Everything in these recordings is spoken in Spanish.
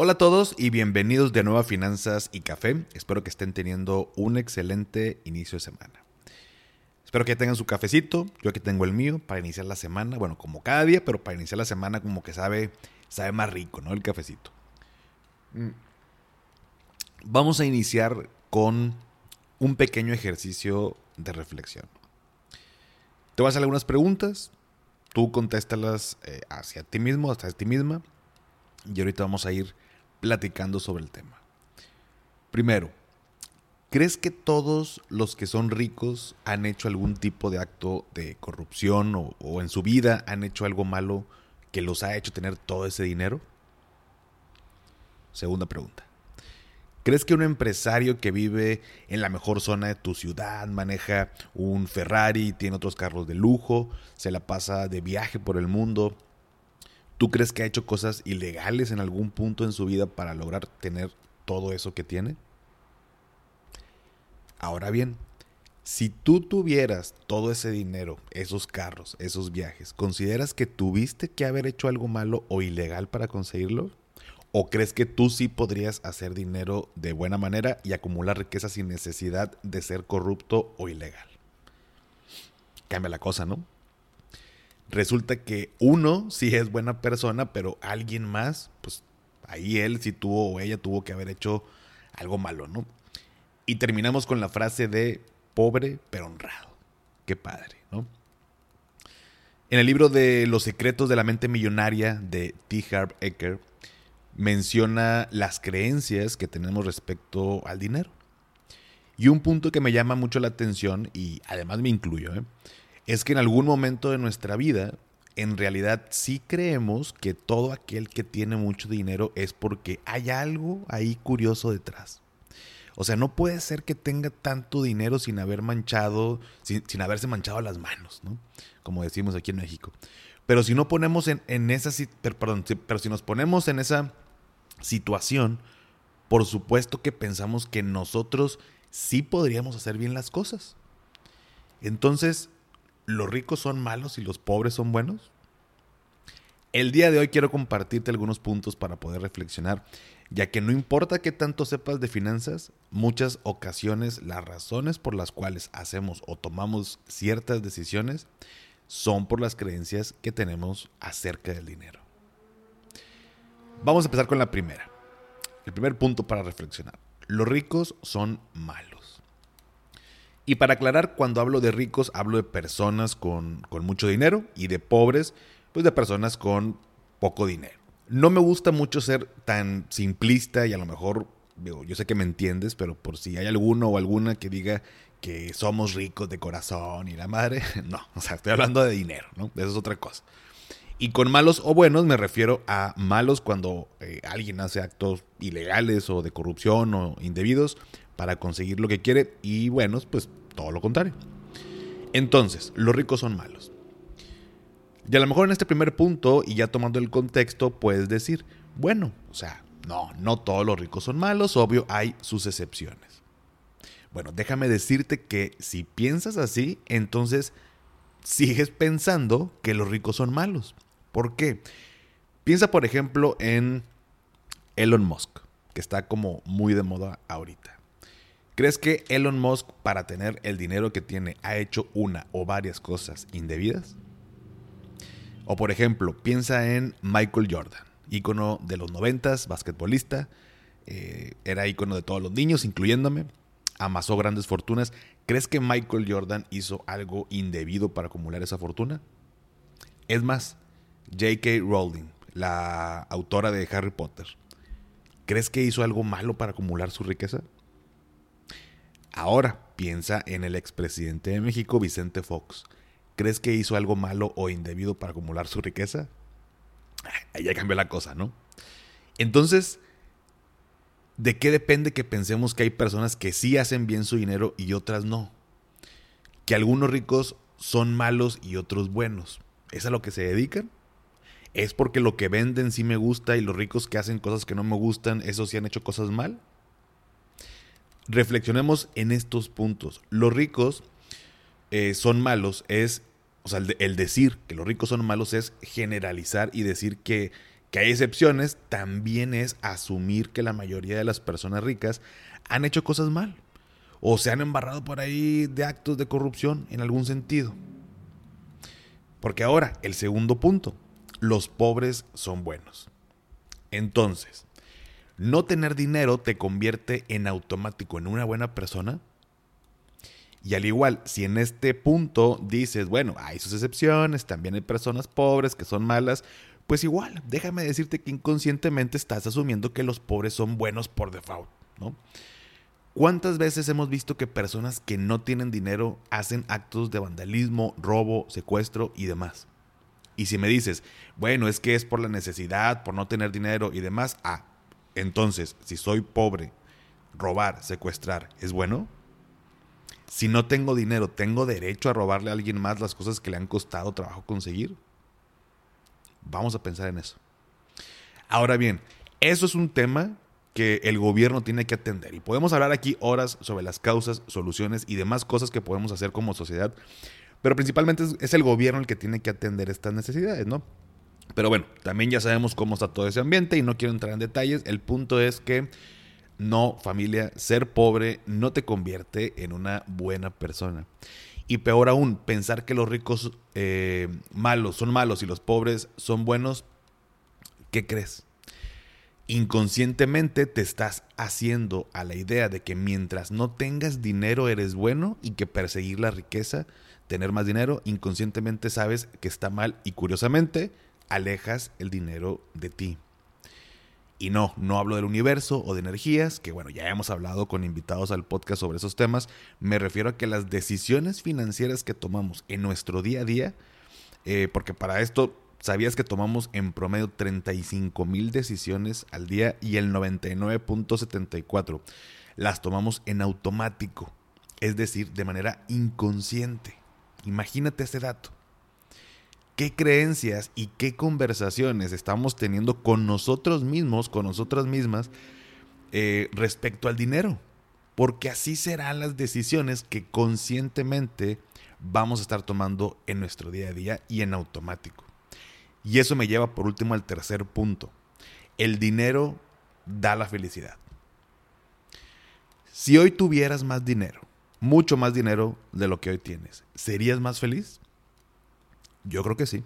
Hola a todos y bienvenidos de nuevo a Finanzas y Café. Espero que estén teniendo un excelente inicio de semana. Espero que tengan su cafecito, yo aquí tengo el mío para iniciar la semana, bueno, como cada día, pero para iniciar la semana como que sabe, sabe más rico, ¿no? El cafecito. Mm. Vamos a iniciar con un pequeño ejercicio de reflexión. Te voy a hacer algunas preguntas, tú contéstalas eh, hacia ti mismo, hacia ti misma, y ahorita vamos a ir platicando sobre el tema. Primero, ¿crees que todos los que son ricos han hecho algún tipo de acto de corrupción o, en su vida han hecho algo malo que los ha hecho tener todo ese dinero? Segunda pregunta. ¿Crees que un empresario que vive en la mejor zona de tu ciudad, maneja un Ferrari, tiene otros carros de lujo, se la pasa de viaje por el mundo, ¿Tú crees que ha hecho cosas ilegales en algún punto en su vida para lograr tener todo eso que tiene? Ahora bien, si tú tuvieras todo ese dinero, esos carros, esos viajes, ¿consideras que tuviste que haber hecho algo malo o ilegal para conseguirlo? ¿O crees que tú sí podrías hacer dinero de buena manera y acumular riqueza sin necesidad de ser corrupto o ilegal? Cambia la cosa, ¿no? Resulta que uno sí es buena persona, pero alguien más, pues ahí él sí tuvo o ella tuvo que haber hecho algo malo, ¿no? Y terminamos con la frase de pobre pero honrado. Qué padre, ¿no? En el libro de Los secretos de la mente millonaria de T. Harv Eker, menciona las creencias que tenemos respecto al dinero. Y un punto que me llama mucho la atención, y además me incluyo, ¿eh? Es que en algún momento de nuestra vida, en realidad sí creemos que todo aquel que tiene mucho dinero es porque hay algo ahí curioso detrás. O sea, no puede ser que tenga tanto dinero sin haber manchado, sin, haberse manchado las manos, ¿no? Como decimos aquí en México. Pero si no ponemos en, en esa, perdón, pero si nos ponemos en esa situación, por supuesto que pensamos que nosotros sí podríamos hacer bien las cosas. Entonces, ¿los ricos son malos y los pobres son buenos? El día de hoy quiero compartirte algunos puntos para poder reflexionar, ya que no importa qué tanto sepas de finanzas, muchas ocasiones las razones por las cuales hacemos o tomamos ciertas decisiones son por las creencias que tenemos acerca del dinero. Vamos a empezar con la primera. El primer punto para reflexionar. Los ricos son malos. Y para aclarar, cuando hablo de ricos, hablo de personas con, mucho dinero y de pobres, pues de personas con poco dinero. No me gusta mucho ser tan simplista y a lo mejor, digo, yo sé que me entiendes, pero por si hay alguno o alguna que diga que somos ricos de corazón y la madre, no, o sea, estoy hablando de dinero, ¿no? Eso es otra cosa. Y con malos o buenos me refiero a malos cuando eh, alguien hace actos ilegales o de corrupción o indebidos para conseguir lo que quiere y buenos, pues todo lo contrario. Entonces, los ricos son malos. Y a lo mejor en este primer punto, y ya tomando el contexto, puedes decir, bueno, o sea, no, no todos los ricos son malos, obvio, hay sus excepciones. Bueno, déjame decirte que si piensas así, entonces sigues pensando que los ricos son malos. ¿Por qué? Piensa, por ejemplo, en Elon Musk, que está como muy de moda ahorita. ¿Crees que Elon Musk para tener el dinero que tiene ha hecho una o varias cosas indebidas? O por ejemplo, piensa en Michael Jordan, ícono de los noventas, basquetbolista, eh, era ícono de todos los niños, incluyéndome, amasó grandes fortunas. ¿Crees que Michael Jordan hizo algo indebido para acumular esa fortuna? Es más, J.K. Rowling, la autora de Harry Potter, ¿crees que hizo algo malo para acumular su riqueza? Ahora piensa en el expresidente de México, Vicente Fox. ¿Crees que hizo algo malo o indebido para acumular su riqueza? Ahí ya cambió la cosa, ¿no? Entonces, ¿De qué depende que pensemos que hay personas que sí hacen bien su dinero y otras no? Que algunos ricos son malos y otros buenos. ¿Es a lo que se dedican? ¿Es porque lo que venden sí me gusta y los ricos que hacen cosas que no me gustan, esos sí han hecho cosas mal? Reflexionemos en estos puntos. Los ricos eh, son malos es, o sea, el, decir que los ricos son malos es generalizar y decir que, que hay excepciones, también es asumir que la mayoría de las personas ricas han hecho cosas mal o se han embarrado por ahí de actos de corrupción en algún sentido. Porque ahora, el segundo punto, los pobres son buenos. Entonces, ¿no tener dinero te convierte en automático en una buena persona? Y al igual, si en este punto dices, bueno, hay sus excepciones, también hay personas pobres que son malas, pues igual, déjame decirte que inconscientemente estás asumiendo que los pobres son buenos por default, ¿no? ¿Cuántas veces hemos visto que personas que no tienen dinero hacen actos de vandalismo, robo, secuestro y demás? Y si me dices, bueno, es que es por la necesidad, por no tener dinero y demás, ah, entonces, si soy pobre, robar, secuestrar, ¿es bueno? Si no tengo dinero, ¿tengo derecho a robarle a alguien más las cosas que le han costado trabajo conseguir? Vamos a pensar en eso. Ahora bien, eso es un tema que el gobierno tiene que atender. Y podemos hablar aquí horas sobre las causas, soluciones y demás cosas que podemos hacer como sociedad. Pero principalmente es, el gobierno el que tiene que atender estas necesidades, ¿no? Pero bueno, también ya sabemos cómo está todo ese ambiente y no quiero entrar en detalles. El punto es que no, familia, ser pobre no te convierte en una buena persona. Y peor aún, pensar que los ricos eh, malos son malos y los pobres son buenos, ¿qué crees? inconscientemente te estás haciendo a la idea de que mientras no tengas dinero eres bueno y que perseguir la riqueza, tener más dinero, inconscientemente sabes que está mal y curiosamente alejas el dinero de ti. Y no, no hablo del universo o de energías, que bueno, ya hemos hablado con invitados al podcast sobre esos temas. Me refiero a que las decisiones financieras que tomamos en nuestro día a día, eh, porque para esto ¿Sabías que tomamos en promedio 35 mil decisiones al día y el 99.74 las tomamos en automático? Es decir, de manera inconsciente. Imagínate ese dato. ¿Qué creencias y qué conversaciones estamos teniendo con nosotros mismos, con nosotras mismas, eh, respecto al dinero? Porque así serán las decisiones que conscientemente vamos a estar tomando en nuestro día a día y en automático. Y eso me lleva por último al tercer punto. El dinero da la felicidad. Si hoy tuvieras más dinero, mucho más dinero de lo que hoy tienes, ¿serías más feliz? Yo creo que sí.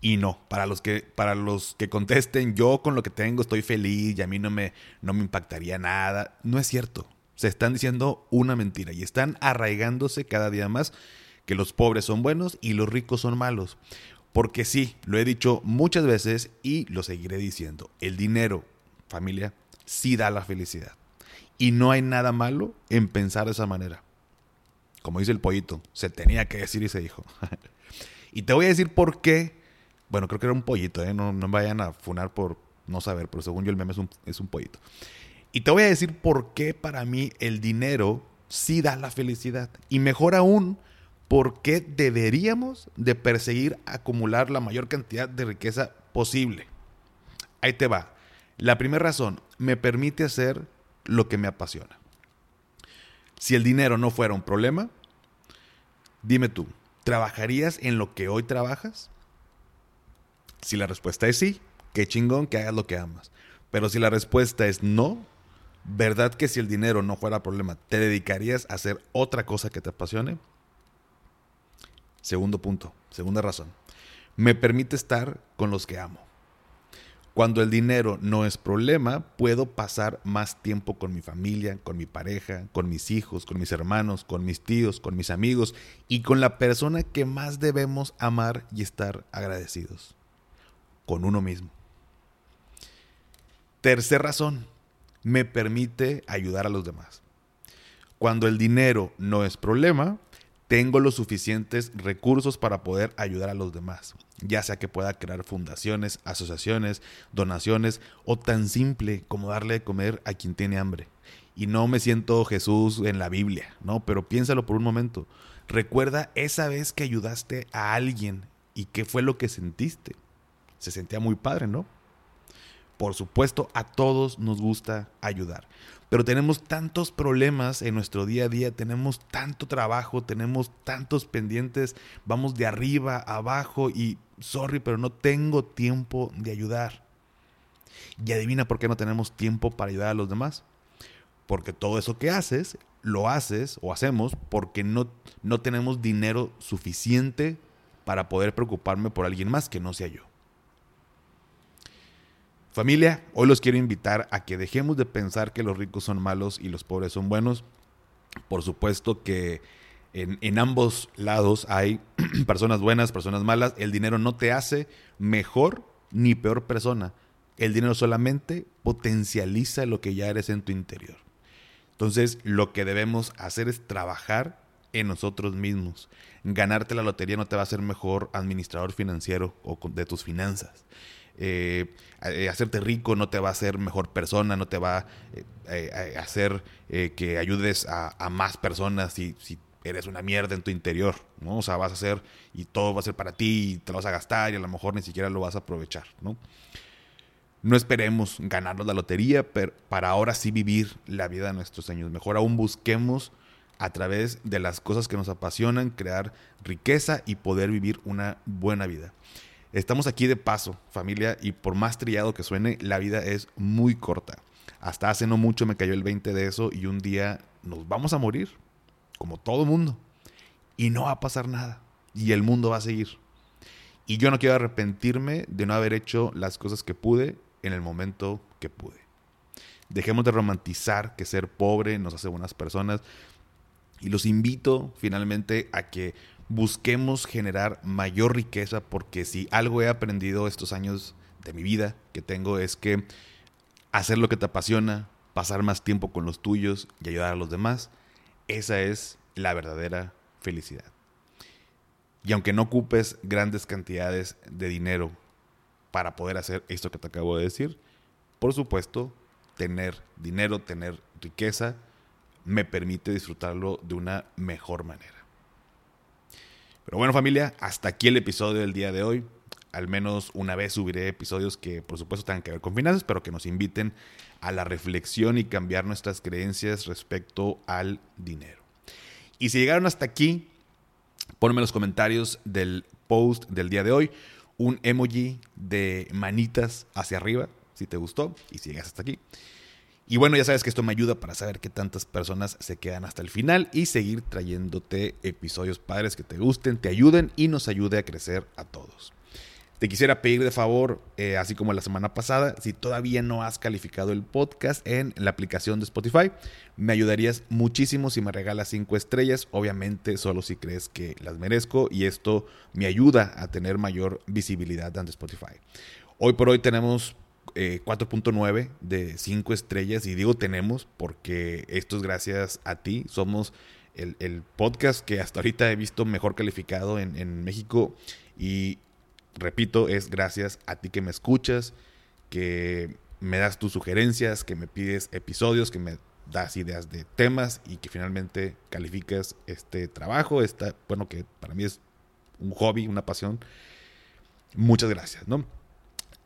Y no, para los que, para los que contesten, yo con lo que tengo estoy feliz y a mí no me, no me impactaría nada, no es cierto. Se están diciendo una mentira y están arraigándose cada día más que los pobres son buenos y los ricos son malos. Porque sí, lo he dicho muchas veces y lo seguiré diciendo. El dinero, familia, sí da la felicidad. Y no hay nada malo en pensar de esa manera. Como dice el pollito, se tenía que decir y se dijo. y te voy a decir por qué. Bueno, creo que era un pollito, ¿eh? no, no vayan a funar por no saber, pero según yo el meme es un, es un pollito. Y te voy a decir por qué para mí el dinero sí da la felicidad. Y mejor aún, ¿por qué deberíamos de perseguir acumular la mayor cantidad de riqueza posible? Ahí te va. La primera razón, me permite hacer lo que me apasiona. Si el dinero no fuera un problema, dime tú, ¿trabajarías en lo que hoy trabajas? Si la respuesta es sí, qué chingón que hagas lo que amas. Pero si la respuesta es no, ¿verdad que si el dinero no fuera problema, te dedicarías a hacer otra cosa que te apasione? Segundo punto, segunda razón. Me permite estar con los que amo. Cuando el dinero no es problema, puedo pasar más tiempo con mi familia, con mi pareja, con mis hijos, con mis hermanos, con mis tíos, con mis amigos y con la persona que más debemos amar y estar agradecidos, con uno mismo. Tercer razón, me permite ayudar a los demás. Cuando el dinero no es problema, tengo los suficientes recursos para poder ayudar a los demás, ya sea que pueda crear fundaciones, asociaciones, donaciones o tan simple como darle de comer a quien tiene hambre. Y no me siento Jesús en la Biblia, ¿no? Pero piénsalo por un momento. Recuerda esa vez que ayudaste a alguien y qué fue lo que sentiste. Se sentía muy padre, ¿no? Por supuesto, a todos nos gusta ayudar. Pero tenemos tantos problemas en nuestro día a día, tenemos tanto trabajo, tenemos tantos pendientes, vamos de arriba a abajo y, sorry, pero no tengo tiempo de ayudar. Y adivina por qué no tenemos tiempo para ayudar a los demás. Porque todo eso que haces, lo haces o hacemos porque no, no tenemos dinero suficiente para poder preocuparme por alguien más que no sea yo. Familia, hoy los quiero invitar a que dejemos de pensar que los ricos son malos y los pobres son buenos. Por supuesto que en, ambos lados hay personas buenas, personas malas. El dinero no te hace mejor ni peor persona. El dinero solamente potencializa lo que ya eres en tu interior. Entonces, lo que debemos hacer es trabajar en nosotros mismos. Ganarte la lotería no te va a hacer mejor administrador financiero o de tus finanzas. Eh, eh, hacerte rico no te va a hacer mejor persona, no te va a eh, hacer que ayudes a, más personas si, si, eres una mierda en tu interior, ¿no? O sea, vas a hacer y todo va a ser para ti y te lo vas a gastar y a lo mejor ni siquiera lo vas a aprovechar, ¿no? No esperemos ganarnos la lotería pero para ahora sí vivir la vida de nuestros sueños. Mejor aún busquemos a través de las cosas que nos apasionan, crear riqueza y poder vivir una buena vida. Estamos aquí de paso, familia, y por más trillado que suene, la vida es muy corta. Hasta hace no mucho me cayó el 20 de eso y un día nos vamos a morir, como todo mundo. Y no va a pasar nada. Y el mundo va a seguir. Y yo no quiero arrepentirme de no haber hecho las cosas que pude en el momento que pude. Dejemos de romantizar que ser pobre nos hace buenas personas. Y los invito finalmente a que busquemos generar mayor riqueza porque si algo he aprendido estos años de mi vida que tengo es que hacer lo que te apasiona, pasar más tiempo con los tuyos y ayudar a los demás, esa es la verdadera felicidad. Y aunque no ocupes grandes cantidades de dinero para poder hacer esto que te acabo de decir, por supuesto, tener dinero, tener riqueza, me permite disfrutarlo de una mejor manera. Pero bueno familia, hasta aquí el episodio del día de hoy. Al menos una vez subiré episodios que por supuesto tengan que ver con finanzas, pero que nos inviten a la reflexión y cambiar nuestras creencias respecto al dinero. Y si llegaron hasta aquí, ponme en los comentarios del post del día de hoy un emoji de manitas hacia arriba, si te gustó y si llegas hasta aquí. Y bueno, ya sabes que esto me ayuda para saber qué tantas personas se quedan hasta el final y seguir trayéndote episodios padres que te gusten, te ayuden y nos ayude a crecer a todos. Te quisiera pedir de favor, eh, así como la semana pasada, si todavía no has calificado el podcast en la aplicación de Spotify, me ayudarías muchísimo si me regalas cinco estrellas, obviamente solo si crees que las merezco y esto me ayuda a tener mayor visibilidad ante Spotify. Hoy por hoy tenemos 4.9 eh, de 5 estrellas y digo tenemos porque esto es gracias a ti. Somos el, podcast que hasta ahorita he visto mejor calificado en, en, México y repito, es gracias a ti que me escuchas, que me das tus sugerencias, que me pides episodios, que me das ideas de temas y que finalmente calificas este trabajo, esta, bueno, que para mí es un hobby, una pasión. Muchas gracias, ¿no?